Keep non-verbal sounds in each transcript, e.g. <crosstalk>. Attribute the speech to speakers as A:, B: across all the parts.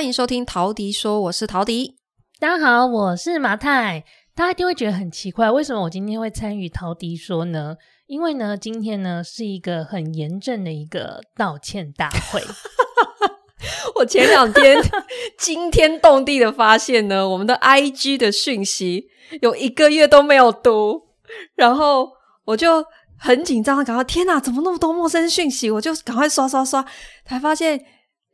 A: 欢迎收听陶迪说，我是陶迪。
B: 大家好，我是马太。大家一定会觉得很奇怪，为什么我今天会参与陶迪说呢？因为呢，今天呢是一个很严正的一个道歉大会。<laughs>
A: 我前两天 <laughs> 惊天动地的发现呢，我们的 IG 的讯息有一个月都没有读，然后我就很紧张，赶快天哪，怎么那么多陌生讯息？我就赶快刷刷刷，才发现。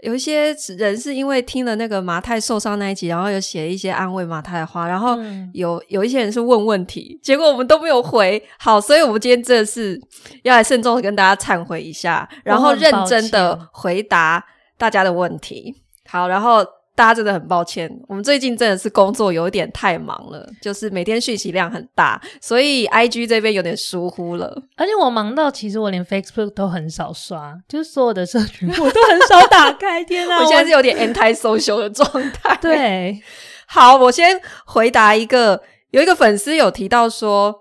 A: 有一些人是因为听了那个马太受伤那一集，然后有写一些安慰马太的话，然后有有一些人是问问题，结果我们都没有回。好，所以我们今天这是要来慎重的跟大家忏悔一下，然后认真的回答大家的问题。好，然后。大家真的很抱歉，我们最近真的是工作有点太忙了，就是每天讯息量很大，所以 IG 这边有点疏忽了。
B: 而且我忙到其实我连 Facebook 都很少刷，就是所有的社群我都很少打开。天啊，<laughs>
A: 我现在是有点 anti-social 的状态。
B: 对，<laughs>
A: 好，我先回答一个，有一个粉丝有提到说，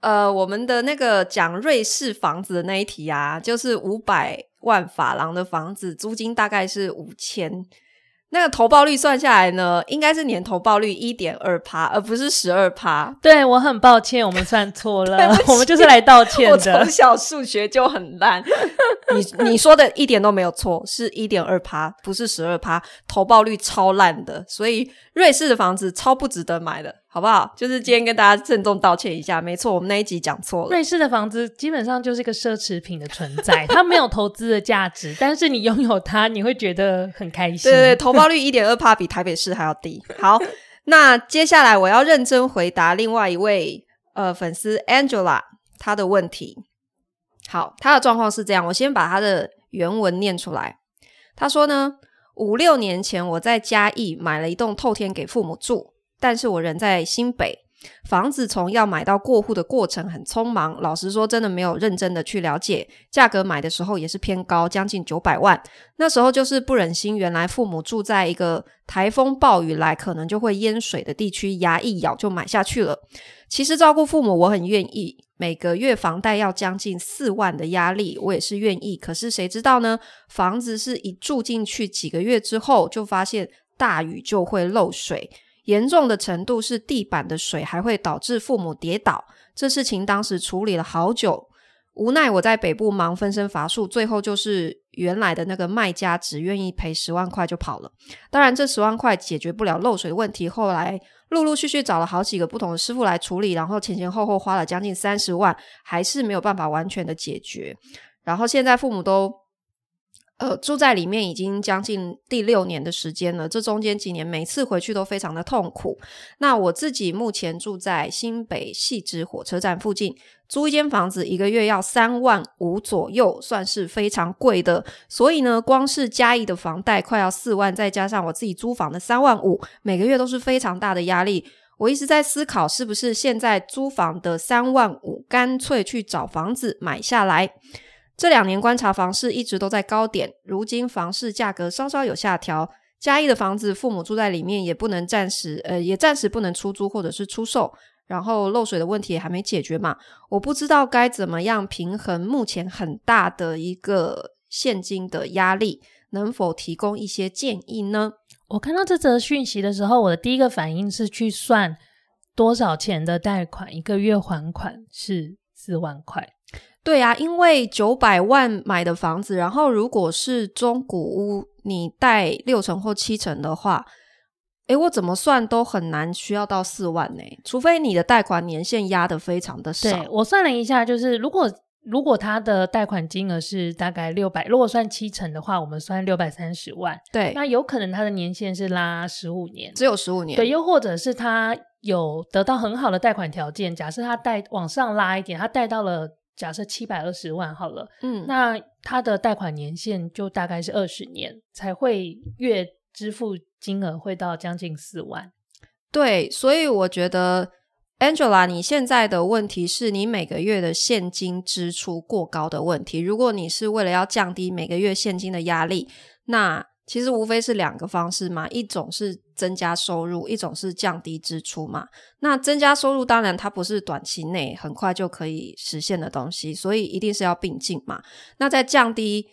A: 呃，我们的那个讲瑞士房子的那一题啊，就是五百万法郎的房子，租金大概是五千。那个投报率算下来呢，应该是年投报率一点二趴，而不是十二趴。
B: 对，我很抱歉，我们算错了，我们就是来道歉的。
A: 我从小数学就很烂，<laughs> 你你说的一点都没有错，是一点二趴，不是十二趴，投报率超烂的，所以瑞士的房子超不值得买的。好不好？就是今天跟大家郑重道歉一下。没错，我们那一集讲错了。
B: 瑞士的房子基本上就是一个奢侈品的存在，它没有投资的价值，但是你拥有它，你会觉得很开心。
A: 对对对，投报率一点二趴，比台北市还要低。好，那接下来我要认真回答另外一位呃粉丝 Angela 她的问题。好，她的状况是这样，我先把她的原文念出来。她说呢，五六年前我在嘉义买了一栋透天给父母住。但是我人在新北，房子从要买到过户的过程很匆忙，老实说，真的没有认真的去了解价格，买的时候也是偏高，将近九百万。那时候就是不忍心，原来父母住在一个台风暴雨来可能就会淹水的地区，牙一咬就买下去了。其实照顾父母我很愿意，每个月房贷要将近四万的压力，我也是愿意。可是谁知道呢？房子是一住进去几个月之后，就发现大雨就会漏水。严重的程度是地板的水还会导致父母跌倒，这事情当时处理了好久，无奈我在北部忙分身乏术，最后就是原来的那个卖家只愿意赔十万块就跑了。当然，这十万块解决不了漏水问题，后来陆陆续续找了好几个不同的师傅来处理，然后前前后后花了将近三十万，还是没有办法完全的解决。然后现在父母都。呃，住在里面已经将近第六年的时间了。这中间几年，每次回去都非常的痛苦。那我自己目前住在新北汐止火车站附近，租一间房子，一个月要三万五左右，算是非常贵的。所以呢，光是嘉义的房贷快要四万，再加上我自己租房的三万五，每个月都是非常大的压力。我一直在思考，是不是现在租房的三万五，干脆去找房子买下来。这两年观察房市一直都在高点，如今房市价格稍稍有下调。嘉义的房子，父母住在里面也不能暂时，呃，也暂时不能出租或者是出售。然后漏水的问题也还没解决嘛，我不知道该怎么样平衡目前很大的一个现金的压力，能否提供一些建议呢？
B: 我看到这则讯息的时候，我的第一个反应是去算多少钱的贷款，一个月还款是四万块。
A: 对啊，因为九百万买的房子，然后如果是中古屋，你贷六成或七成的话，诶，我怎么算都很难需要到四万呢？除非你的贷款年限压得非常的少。
B: 对，我算了一下，就是如果如果他的贷款金额是大概六百，如果算七成的话，我们算六百三十万。
A: 对，
B: 那有可能他的年限是拉十五年，
A: 只有十五年。
B: 对，又或者是他有得到很好的贷款条件，假设他贷往上拉一点，他贷到了。假设七百二十万好了，嗯，那他的贷款年限就大概是二十年，才会月支付金额会到将近四万。
A: 对，所以我觉得 Angela，你现在的问题是你每个月的现金支出过高的问题。如果你是为了要降低每个月现金的压力，那其实无非是两个方式嘛，一种是增加收入，一种是降低支出嘛。那增加收入当然它不是短期内很快就可以实现的东西，所以一定是要并进嘛。那在降低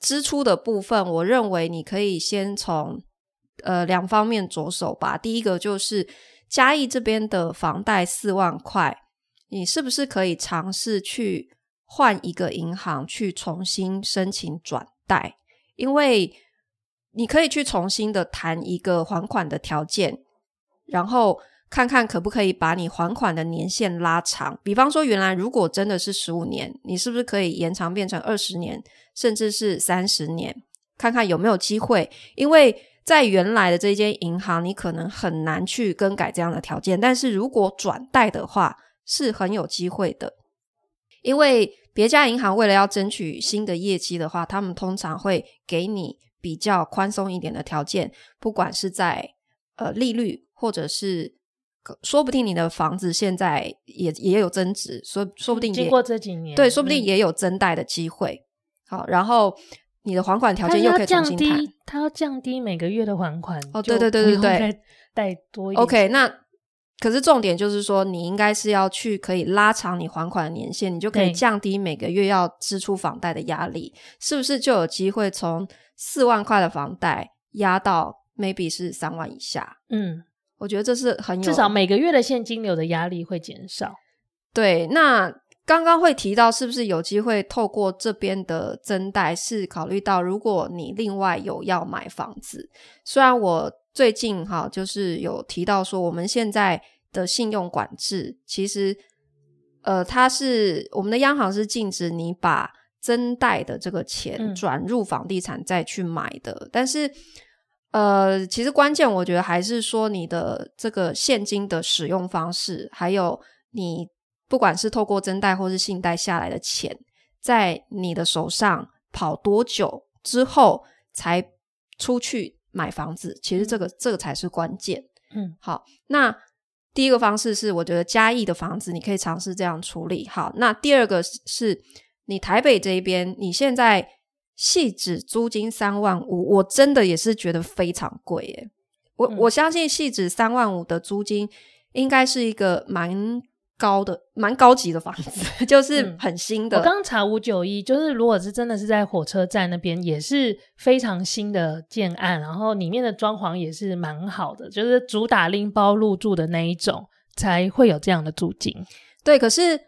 A: 支出的部分，我认为你可以先从呃两方面着手吧。第一个就是嘉义这边的房贷四万块，你是不是可以尝试去换一个银行去重新申请转贷？因为你可以去重新的谈一个还款的条件，然后看看可不可以把你还款的年限拉长。比方说，原来如果真的是十五年，你是不是可以延长变成二十年，甚至是三十年？看看有没有机会。因为在原来的这间银行，你可能很难去更改这样的条件，但是如果转贷的话，是很有机会的。因为别家银行为了要争取新的业绩的话，他们通常会给你。比较宽松一点的条件，不管是在呃利率，或者是说不定你的房子现在也也有增值，说说不定
B: 经过这几年，
A: 对，说不定也有增贷的机会。嗯、好，然后你的还款条件又可以重新谈，
B: 它要降低每个月的还款。
A: 哦，对对对对对，
B: 贷多一点。
A: OK，那可是重点就是说，你应该是要去可以拉长你还款的年限，你就可以降低每个月要支出房贷的压力，是不是就有机会从？四万块的房贷压到 maybe 是三万以下，
B: 嗯，
A: 我觉得这是很有，
B: 至少每个月的现金流的压力会减少。
A: 对，那刚刚会提到是不是有机会透过这边的增贷，是考虑到如果你另外有要买房子，虽然我最近哈就是有提到说我们现在的信用管制，其实呃它是我们的央行是禁止你把。增贷的这个钱转入房地产再去买的，嗯、但是呃，其实关键我觉得还是说你的这个现金的使用方式，还有你不管是透过增贷或是信贷下来的钱，在你的手上跑多久之后才出去买房子，其实这个、嗯、这个才是关键。
B: 嗯，
A: 好，那第一个方式是我觉得嘉义的房子你可以尝试这样处理。好，那第二个是。你台北这一边，你现在汐止租金三万五，我真的也是觉得非常贵耶。我、嗯、我相信汐止三万五的租金应该是一个蛮高的、蛮高级的房子，<laughs> 就是很新的。
B: 嗯、我刚查五九一，就是如果是真的是在火车站那边，也是非常新的建案，然后里面的装潢也是蛮好的，就是主打拎包入住的那一种，才会有这样的租金。
A: 对，可是。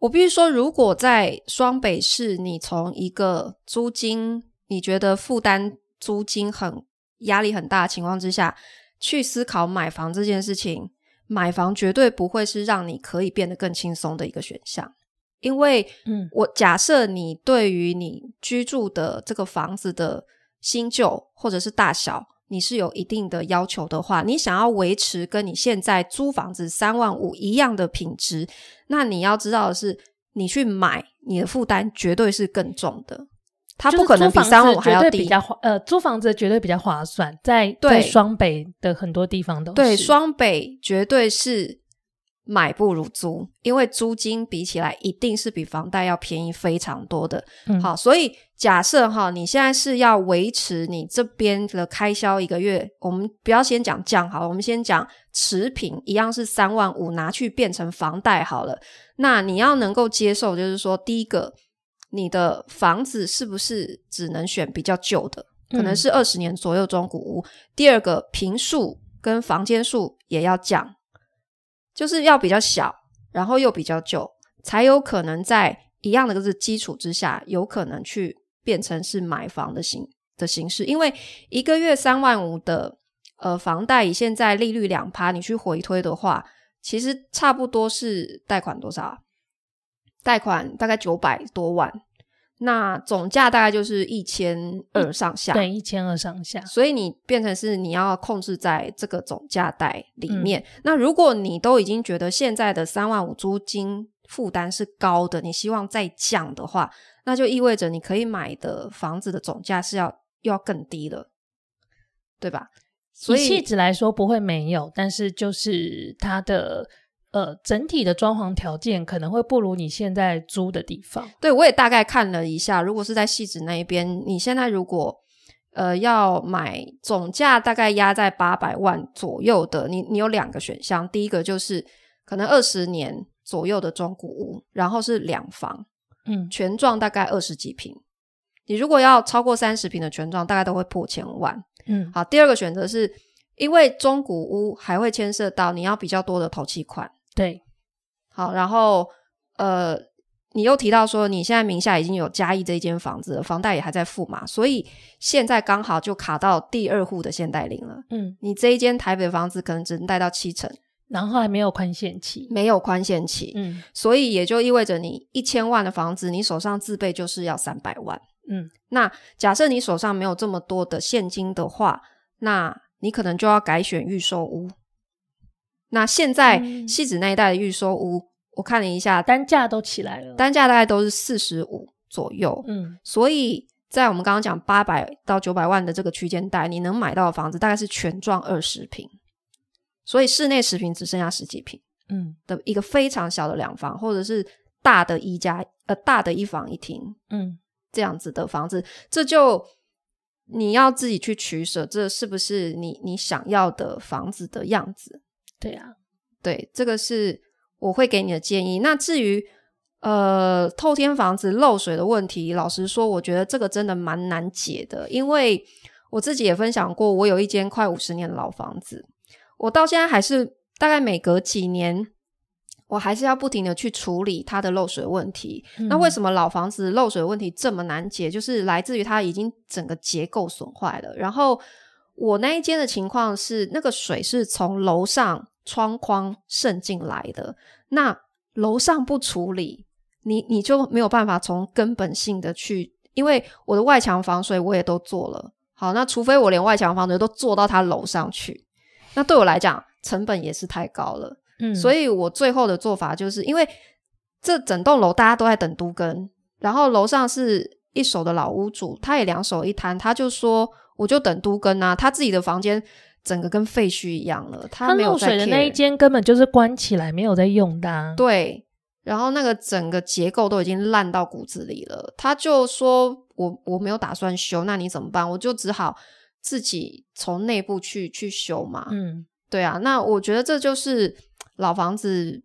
A: 我必须说，如果在双北市，你从一个租金你觉得负担租金很压力很大的情况之下，去思考买房这件事情，买房绝对不会是让你可以变得更轻松的一个选项。因为，嗯，我假设你对于你居住的这个房子的新旧或者是大小，你是有一定的要求的话，你想要维持跟你现在租房子三万五一样的品质，那你要知道的是，你去买，你的负担绝对是更重的。它不可能比三万五还要低。
B: 比较，呃，租房子绝对比较划算，在对双北的很多地方都是。
A: 对，双北绝对是。买不如租，因为租金比起来一定是比房贷要便宜非常多的。嗯、好，所以假设哈，你现在是要维持你这边的开销一个月，我们不要先讲降好了，我们先讲持平，一样是三万五拿去变成房贷好了。那你要能够接受，就是说，第一个，你的房子是不是只能选比较旧的，可能是二十年左右中古屋？嗯、第二个，平数跟房间数也要降。就是要比较小，然后又比较旧，才有可能在一样的这个基础之下，有可能去变成是买房的形的形式。因为一个月三万五的呃房贷，以现在利率两趴，你去回推的话，其实差不多是贷款多少？贷款大概九百多万。那总价大概就是一千二上下，
B: 对，一千二上下。
A: 所以你变成是你要控制在这个总价带里面。嗯、那如果你都已经觉得现在的三万五租金负担是高的，你希望再降的话，那就意味着你可以买的房子的总价是要要更低了，对吧？所以
B: 气质来说不会没有，但是就是它的。呃，整体的装潢条件可能会不如你现在租的地方。
A: 对，我也大概看了一下，如果是在汐止那一边，你现在如果呃要买总价大概压在八百万左右的，你你有两个选项，第一个就是可能二十年左右的中古屋，然后是两房，嗯，全幢大概二十几平。你如果要超过三十平的全幢，大概都会破千万。嗯，好，第二个选择是因为中古屋还会牵涉到你要比较多的头期款。
B: 对，
A: 好，然后呃，你又提到说你现在名下已经有嘉义这一间房子了，房贷也还在付嘛，所以现在刚好就卡到第二户的限贷令了。嗯，你这一间台北的房子可能只能贷到七成。
B: 然后还没有宽限期，
A: 没有宽限期，嗯，所以也就意味着你一千万的房子，你手上自备就是要三百万，嗯，那假设你手上没有这么多的现金的话，那你可能就要改选预售屋。那现在西子那一带的预售屋，我看了一下，
B: 单价都起来了，
A: 单价大概都是四十五左右，嗯，所以在我们刚刚讲八百到九百万的这个区间带，你能买到的房子大概是全幢二十平。所以室内十平只剩下十几平，嗯，的一个非常小的两房，或者是大的一家呃大的一房一厅，嗯，这样子的房子，这就你要自己去取舍，这是不是你你想要的房子的样子？
B: 对啊，
A: 对，这个是我会给你的建议。那至于呃透天房子漏水的问题，老实说，我觉得这个真的蛮难解的，因为我自己也分享过，我有一间快五十年的老房子。我到现在还是大概每隔几年，我还是要不停的去处理它的漏水问题。嗯。那为什么老房子漏水问题这么难解？就是来自于它已经整个结构损坏了。然后我那一间的情况是，那个水是从楼上窗框渗进来的。那楼上不处理，你你就没有办法从根本性的去，因为我的外墙防水我也都做了。好，那除非我连外墙防水都做到他楼上去。那对我来讲，成本也是太高了，嗯，所以我最后的做法就是，因为这整栋楼大家都在等都跟，然后楼上是一手的老屋主，他也两手一摊，他就说我就等都跟啊，他自己的房间整个跟废墟一样了，它漏水的
B: 那一间根本就是关起来没有在用的啊，
A: 对，然后那个整个结构都已经烂到骨子里了，他就说我我没有打算修，那你怎么办？我就只好。自己从内部去去修嘛，嗯，对啊，那我觉得这就是老房子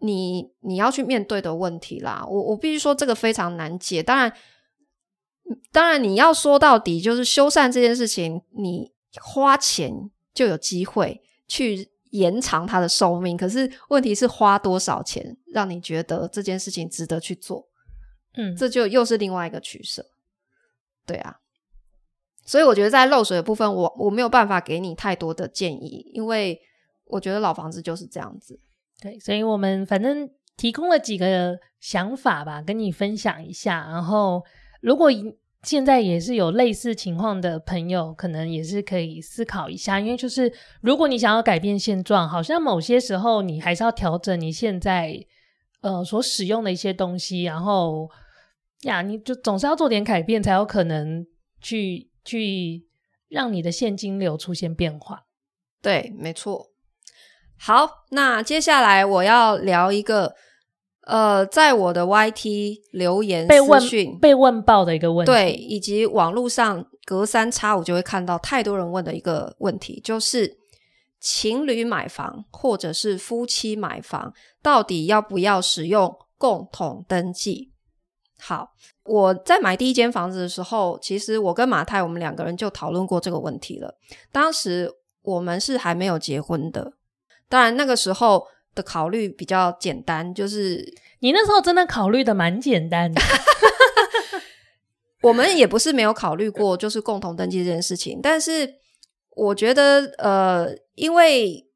A: 你你要去面对的问题啦。我我必须说这个非常难解。当然，当然你要说到底就是修缮这件事情，你花钱就有机会去延长它的寿命。可是问题是花多少钱让你觉得这件事情值得去做？嗯，这就又是另外一个取舍。对啊。所以我觉得在漏水的部分，我我没有办法给你太多的建议，因为我觉得老房子就是这样子。
B: 对，所以我们反正提供了几个想法吧，跟你分享一下。然后，如果现在也是有类似情况的朋友，可能也是可以思考一下，因为就是如果你想要改变现状，好像某些时候你还是要调整你现在呃所使用的一些东西，然后呀，你就总是要做点改变，才有可能去。去让你的现金流出现变化，
A: 对，没错。好，那接下来我要聊一个，呃，在我的 YT 留言
B: 被问被问爆的一个问题，
A: 对，以及网络上隔三差五就会看到太多人问的一个问题，就是情侣买房或者是夫妻买房，到底要不要使用共同登记？好。我在买第一间房子的时候，其实我跟马太我们两个人就讨论过这个问题了。当时我们是还没有结婚的，当然那个时候的考虑比较简单，就是
B: 你那时候真的考虑的蛮简单的。<laughs>
A: 我们也不是没有考虑过，就是共同登记这件事情。但是我觉得，呃，因为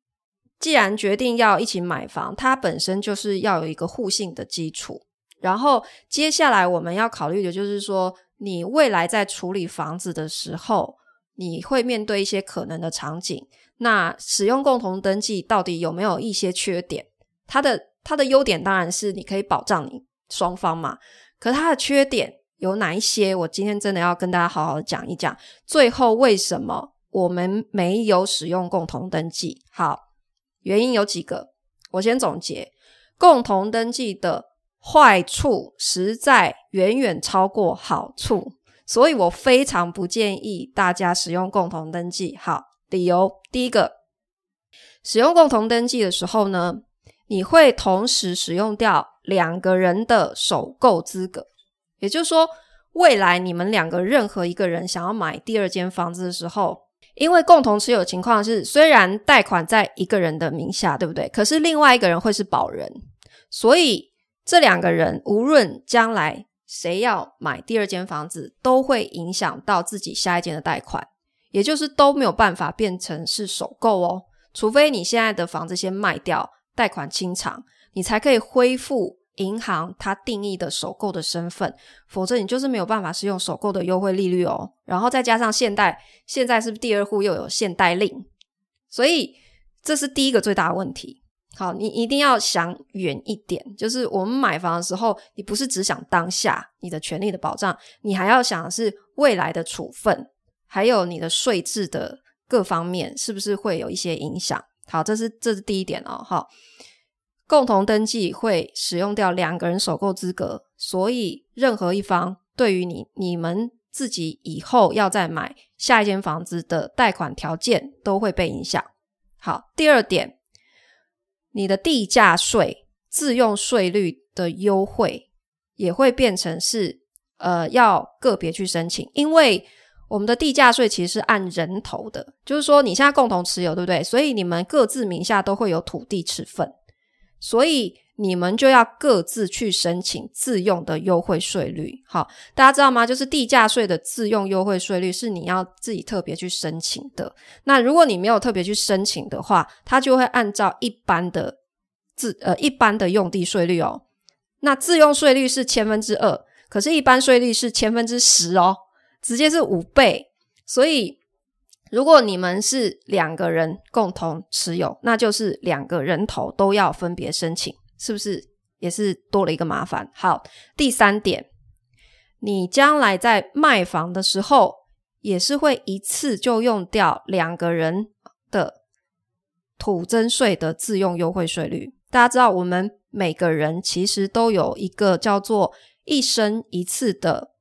A: 既然决定要一起买房，它本身就是要有一个互信的基础。然后接下来我们要考虑的就是说，你未来在处理房子的时候，你会面对一些可能的场景。那使用共同登记到底有没有一些缺点？它的它的优点当然是你可以保障你双方嘛。可它的缺点有哪一些？我今天真的要跟大家好好的讲一讲。最后为什么我们没有使用共同登记？好，原因有几个，我先总结。共同登记的。坏处实在远远超过好处，所以我非常不建议大家使用共同登记。好，理由。第一个，使用共同登记的时候呢，你会同时使用掉两个人的首购资格，也就是说，未来你们两个任何一个人想要买第二间房子的时候，因为共同持有情况是，虽然贷款在一个人的名下，对不对？可是另外一个人会是保人，所以这两个人无论将来谁要买第二间房子，都会影响到自己下一间的贷款，也就是都没有办法变成是首购哦。除非你现在的房子先卖掉，贷款清偿，你才可以恢复。银行它定义的首购的身份，否则你就是没有办法使用首购的优惠利率哦。然后再加上现贷，现在是不是第二户又有限贷令？所以这是第一个最大的问题。好，你一定要想远一点，就是我们买房的时候，你不是只想当下你的权利的保障，你还要想的是未来的处分，还有你的税制的各方面是不是会有一些影响？好，这是这是第一点哦。好。共同登记会使用掉两个人首购资格，所以任何一方对于你你们自己以后要再买下一间房子的贷款条件都会被影响。好，第二点，你的地价税自用税率的优惠也会变成是呃要个别去申请，因为我们的地价税其实是按人头的，就是说你现在共同持有，对不对？所以你们各自名下都会有土地持分。所以你们就要各自去申请自用的优惠税率。好，大家知道吗？就是地价税的自用优惠税率是你要自己特别去申请的。那如果你没有特别去申请的话，它就会按照一般的自呃一般的用地税率哦。那自用税率是千分之二，可是，一般税率是千分之十哦，直接是五倍。所以。如果你们是两个人共同持有，那就是两个人头都要分别申请，是不是也是多了一个麻烦？好，第三点，你将来在卖房的时候，也是会一次就用掉两个人的土增税的自用优惠税率。大家知道，我们每个人其实都有一个叫做一生一次的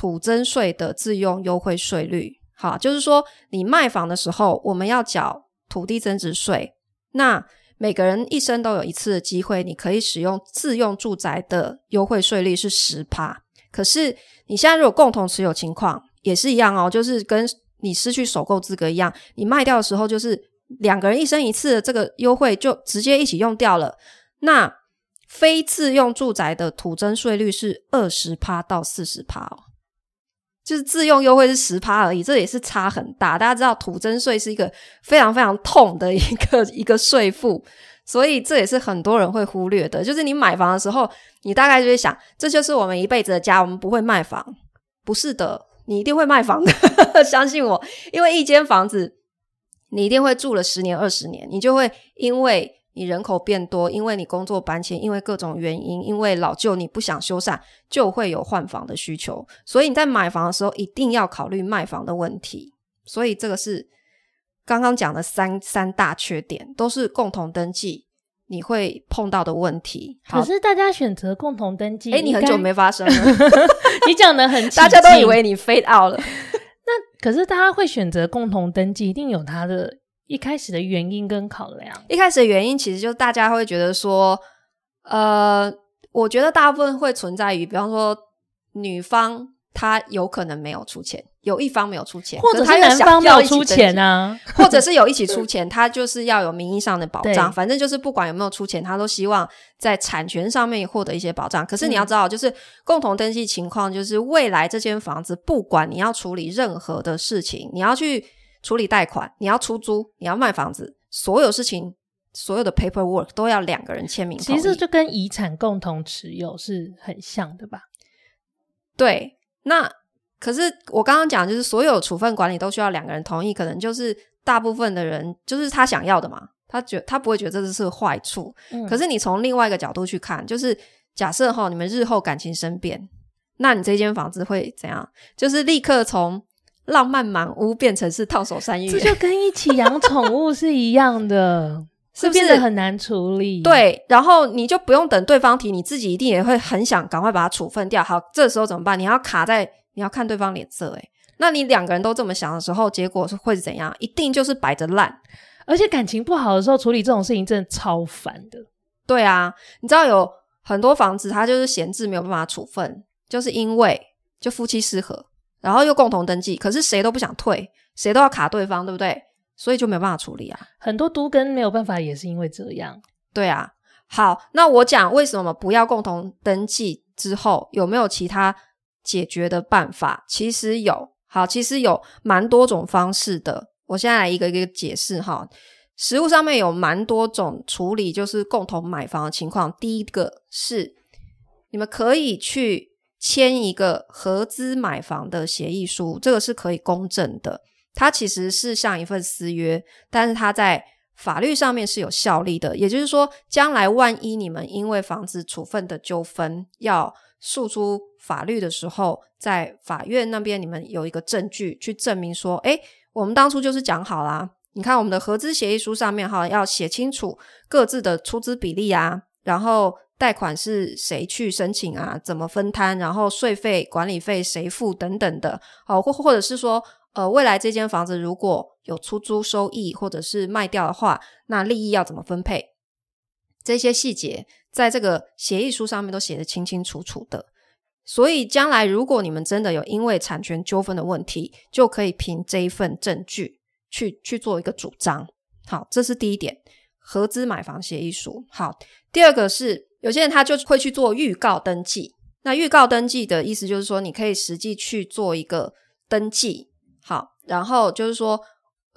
A: 土增税的自用优惠税率。好，就是说你卖房的时候，我们要缴土地增值税。那每个人一生都有一次的机会，你可以使用自用住宅的优惠税率是十趴。可是你现在如果共同持有情况也是一样哦，就是跟你失去首购资格一样，你卖掉的时候就是两个人一生一次的这个优惠就直接一起用掉了。那非自用住宅的土增税率是二十趴到四十趴哦。就是自用优惠是十趴而已，这也是差很大。大家知道土增税是一个非常非常痛的一个 <laughs> 一个税负，所以这也是很多人会忽略的。就是你买房的时候，你大概就会想，这就是我们一辈子的家，我们不会卖房。不是的，你一定会卖房的，<laughs> 相信我，因为一间房子你一定会住了十年二十年，你就会因为。你人口变多，因为你工作搬迁，因为各种原因，因为老旧你不想修缮，就会有换房的需求。所以你在买房的时候，一定要考虑卖房的问题。所以这个是刚刚讲的三三大缺点，都是共同登记你会碰到的问题。
B: 可是大家选择共同登记，
A: 哎，你很久没发生了，<laughs>
B: 你讲的很，<laughs>
A: 大家都以为你 fade out 了。<laughs>
B: 那可是大家会选择共同登记，一定有它的。一开始的原因跟考量，
A: 一开始的原因其实就是大家会觉得说，呃，我觉得大部分会存在于，比方说女方她有可能没有出钱，有一方没有出钱，
B: 或者是男方没有出钱啊，
A: 或者是有一起出钱，他就是要有名义上的保障，反正就是不管有没有出钱，他都希望在产权上面获得一些保障。可是你要知道，就是共同登记情况，就是未来这间房子，不管你要处理任何的事情，你要去。处理贷款，你要出租，你要卖房子，所有事情，所有的 paperwork 都要两个人签名。
B: 其实就跟遗产共同持有是很像的吧？
A: 对，那可是我刚刚讲，就是所有处分管理都需要两个人同意，可能就是大部分的人就是他想要的嘛，他觉他不会觉得这是个坏处。嗯。可是你从另外一个角度去看，就是假设哈，你们日后感情生变，那你这间房子会怎样？就是立刻从。浪漫满屋变成是烫手山芋，
B: 这就跟一起养宠物是一样的，<laughs> 是不是很难处理？
A: 对，然后你就不用等对方提，你自己一定也会很想赶快把它处分掉。好，这时候怎么办？你要卡在，你要看对方脸色。诶，那你两个人都这么想的时候，结果是会是怎样？一定就是摆着烂。
B: 而且感情不好的时候，处理这种事情真的超烦的。
A: 对啊，你知道有很多房子它就是闲置没有办法处分，就是因为就夫妻失和。然后又共同登记，可是谁都不想退，谁都要卡对方，对不对？所以就没有办法处理啊。
B: 很多都跟没有办法，也是因为这样。
A: 对啊。好，那我讲为什么不要共同登记之后有没有其他解决的办法？其实有。好，其实有蛮多种方式的。我现在来一个一个解释哈。实物上面有蛮多种处理，就是共同买房的情况。第一个是你们可以去签一个合资买房的协议书，这个是可以公证的。它其实是像一份私约，但是它在法律上面是有效力的。也就是说，将来万一你们因为房子处分的纠纷要诉诸法律的时候，在法院那边你们有一个证据去证明说，诶，我们当初就是讲好啦。你看我们的合资协议书上面哈，要写清楚各自的出资比例啊，然后贷款是谁去申请啊，怎么分摊，然后税费、管理费谁付等等的，好，或或者是说，呃，未来这间房子如果有出租收益或者是卖掉的话，那利益要怎么分配？这些细节。在这个协议书上面都写得清清楚楚的，所以将来如果你们真的有因为产权纠纷的问题，就可以凭这一份证据去去做一个主张。好，这是第一点，合资买房协议书。好，第二个是有些人他就会去做预告登记。那预告登记的意思就是说，你可以实际去做一个登记。好，然后就是说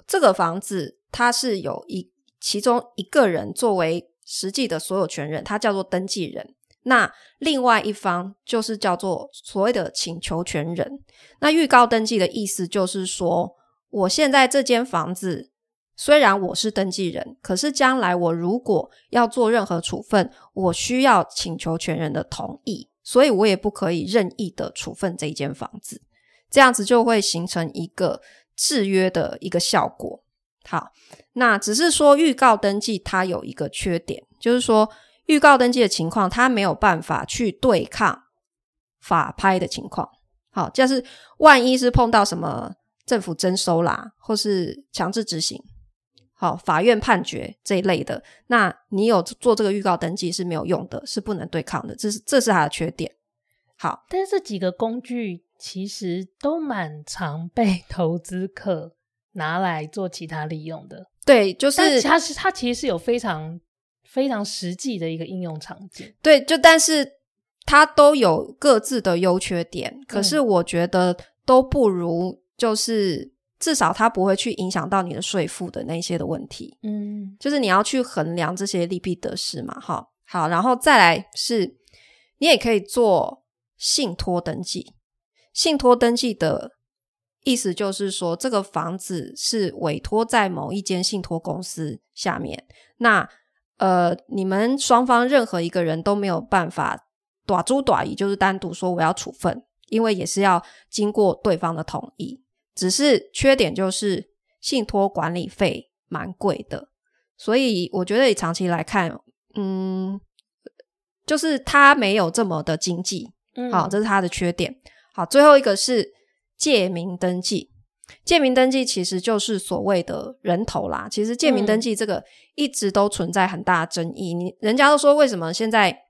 A: 这个房子它是有一其中一个人作为。实际的所有权人，他叫做登记人。那另外一方就是叫做所谓的请求权人。那预告登记的意思就是说，我现在这间房子虽然我是登记人，可是将来我如果要做任何处分，我需要请求权人的同意，所以我也不可以任意的处分这一间房子。这样子就会形成一个制约的一个效果。好。那只是说预告登记它有一个缺点，就是说预告登记的情况，它没有办法去对抗法拍的情况。好，就是万一是碰到什么政府征收啦，或是强制执行，好，法院判决这一类的，那你有做这个预告登记是没有用的，是不能对抗的，这是这是它的缺点。好，
B: 但是这几个工具其实都蛮常被 <laughs> 投资客拿来做其他利用的。
A: 对，就是
B: 它是它其实是有非常非常实际的一个应用场景。
A: 对，就但是它都有各自的优缺点，可是我觉得都不如就是至少它不会去影响到你的税负的那些的问题。嗯，就是你要去衡量这些利弊得失嘛，哈。好，然后再来是，你也可以做信托登记，信托登记的。意思就是说，这个房子是委托在某一间信托公司下面。那呃，你们双方任何一个人都没有办法短租短移，就是单独说我要处分，因为也是要经过对方的同意。只是缺点就是信托管理费蛮贵的，所以我觉得你长期来看，嗯，就是它没有这么的经济。嗯，好，这是它的缺点。好，最后一个是。借名登记，借名登记其实就是所谓的人头啦。其实借名登记这个一直都存在很大的争议。你人家都说，为什么现在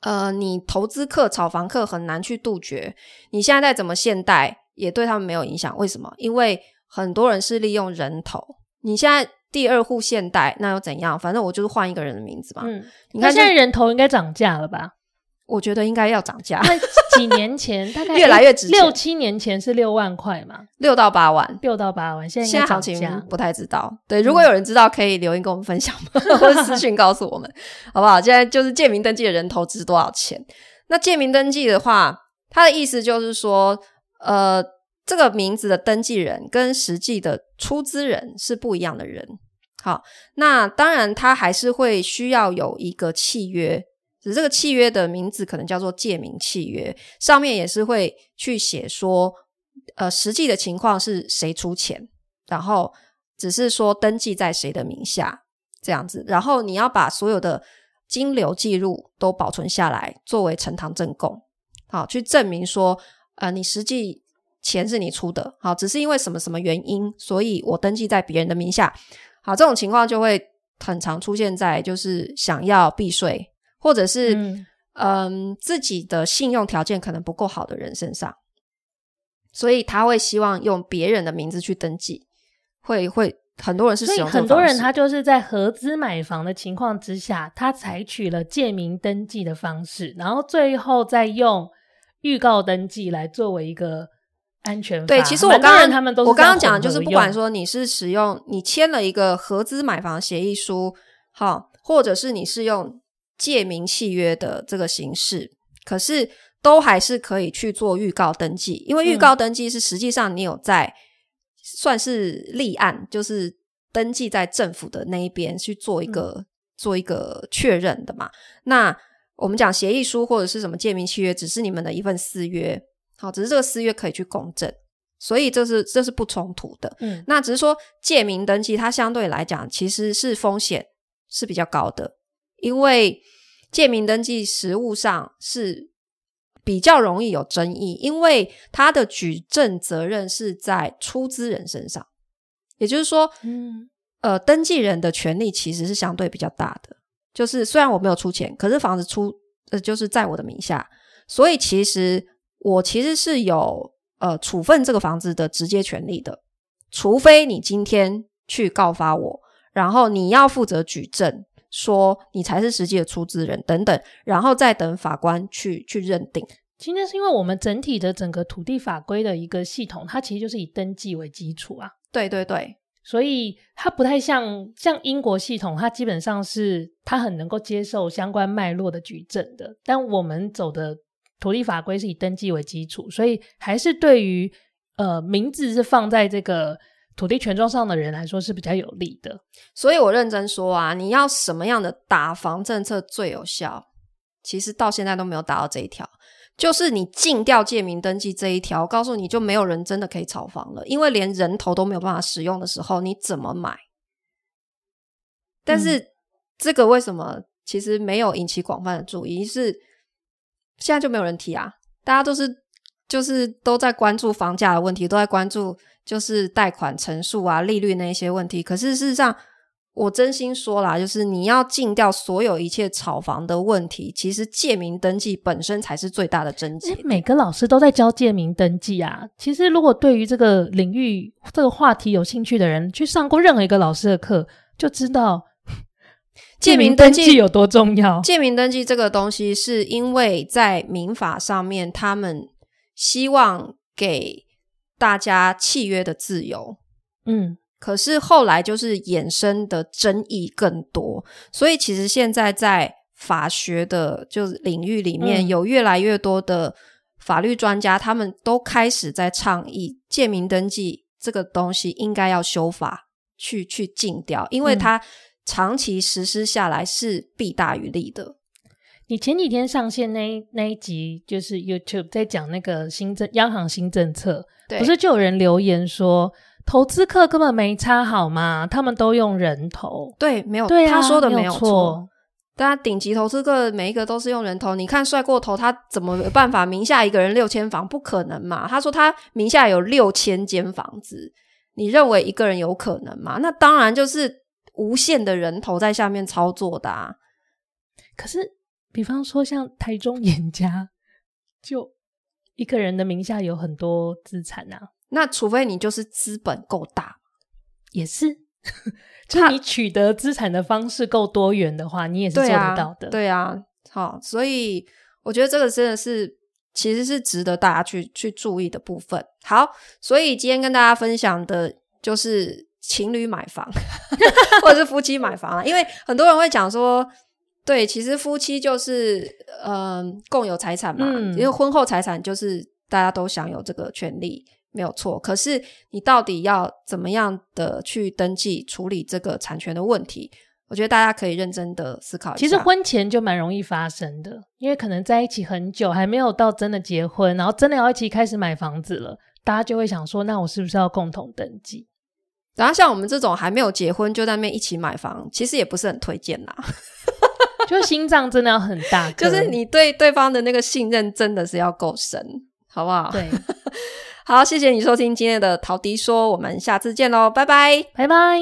A: 呃，你投资客、炒房客很难去杜绝？你现在再怎么限贷，也对他们没有影响。为什么？因为很多人是利用人头。你现在第二户现代，那又怎样？反正我就是换一个人的名字嘛。嗯，
B: 你看现在人头应该涨价了吧？
A: 我觉得应该要涨价。
B: 几年前 <laughs> 大概
A: 越来越值钱，
B: 六七年前是六万块嘛，
A: 六到八万，
B: 六到八万。现在
A: 现在行情不太知道。对，如果有人知道，可以留言跟我们分享吗？嗯、或者私讯告诉我们，好不好？现在就是借名登记的人头值多少钱？那借名登记的话，它的意思就是说，呃，这个名字的登记人跟实际的出资人是不一样的人。好，那当然他还是会需要有一个契约。只是这个契约的名字可能叫做借名契约，上面也是会去写说，呃，实际的情况是谁出钱，然后只是说登记在谁的名下这样子，然后你要把所有的金流记录都保存下来，作为呈堂证供，好，去证明说，呃，你实际钱是你出的，好，只是因为什么什么原因，所以我登记在别人的名下，好，这种情况就会很常出现在就是想要避税。或者是嗯、呃、自己的信用条件可能不够好的人身上，所以他会希望用别人的名字去登记，会会很多人是
B: 很多人他就是在合资买房的情况之下，他采取了借名登记的方式，然后最后再用预告登记来作为一个安全。
A: 对，其实我刚刚他们都我刚刚讲的就是，不管说你是使用你签了一个合资买房协议书，好，或者是你是用借名契约的这个形式，可是。都还是可以去做预告登记，因为预告登记是实际上你有在算是立案，就是登记在政府的那一边去做一个、嗯、做一个确认的嘛。那我们讲协议书或者是什么借名契约，只是你们的一份私约，好，只是这个私约可以去公证，所以这是这是不冲突的。嗯，那只是说借名登记它相对来讲其实是风险是比较高的，因为借名登记实务上是。比较容易有争议，因为他的举证责任是在出资人身上，也就是说，嗯，呃，登记人的权利其实是相对比较大的。就是虽然我没有出钱，可是房子出呃就是在我的名下，所以其实我其实是有呃处分这个房子的直接权利的，除非你今天去告发我，然后你要负责举证。说你才是实际的出资人等等，然后再等法官去去认定。
B: 今天是因为我们整体的整个土地法规的一个系统，它其实就是以登记为基础啊。
A: 对对对，
B: 所以它不太像像英国系统，它基本上是它很能够接受相关脉络的举证的。但我们走的土地法规是以登记为基础，所以还是对于呃名字是放在这个。土地权状上的人来说是比较有利的，
A: 所以我认真说啊，你要什么样的打房政策最有效？其实到现在都没有达到这一条，就是你禁掉借名登记这一条，告诉你就没有人真的可以炒房了，因为连人头都没有办法使用的时候，你怎么买？但是、嗯、这个为什么其实没有引起广泛的注意？是现在就没有人提啊？大家都是就是都在关注房价的问题，都在关注。就是贷款成数啊、利率那些问题，可是事实上，我真心说啦，就是你要禁掉所有一切炒房的问题，其实借名登记本身才是最大的症结。
B: 每个老师都在教借名登记啊。其实，如果对于这个领域、这个话题有兴趣的人，去上过任何一个老师的课，就知道 <laughs> 借名登记有多重要。
A: 借名登记这个东西，是因为在民法上面，他们希望给。大家契约的自由，嗯，可是后来就是衍生的争议更多，所以其实现在在法学的就是领域里面，有越来越多的法律专家，他们都开始在倡议借名登记这个东西应该要修法去去禁掉，因为它长期实施下来是弊大于利的。
B: 你前几天上线那那一集就是 YouTube 在讲那个新政央行新政策，对，不是就有人留言说投资客根本没差好吗？他们都用人头，
A: 对，没有，对啊，他说的没有错。大家顶级投资客每一个都是用人头，你看帅过头，他怎么有办法名下一个人六千房？不可能嘛？他说他名下有六千间房子，你认为一个人有可能吗？那当然就是无限的人头在下面操作的啊。
B: 可是。比方说，像台中严家，就一个人的名下有很多资产啊。
A: 那除非你就是资本够大，
B: 也是，<laughs> 就你取得资产的方式够多元的话，你也是做得到的。
A: 对啊，好，所以我觉得这个真的是，其实是值得大家去去注意的部分。好，所以今天跟大家分享的就是情侣买房，<laughs> 或者是夫妻买房啊，因为很多人会讲说。对，其实夫妻就是嗯、呃、共有财产嘛，嗯、因为婚后财产就是大家都享有这个权利，没有错。可是你到底要怎么样的去登记处理这个产权的问题？我觉得大家可以认真的思考一下。
B: 其实婚前就蛮容易发生的，因为可能在一起很久，还没有到真的结婚，然后真的要一起开始买房子了，大家就会想说，那我是不是要共同登记？
A: 然后像我们这种还没有结婚就在那边一起买房，其实也不是很推荐啦。
B: 就心脏真的要很大，<laughs>
A: 就是你对对方的那个信任真的是要够深，好不好？
B: 对，<laughs>
A: 好谢谢你收听今天的陶笛说我们下次见喽拜拜。
B: 拜拜。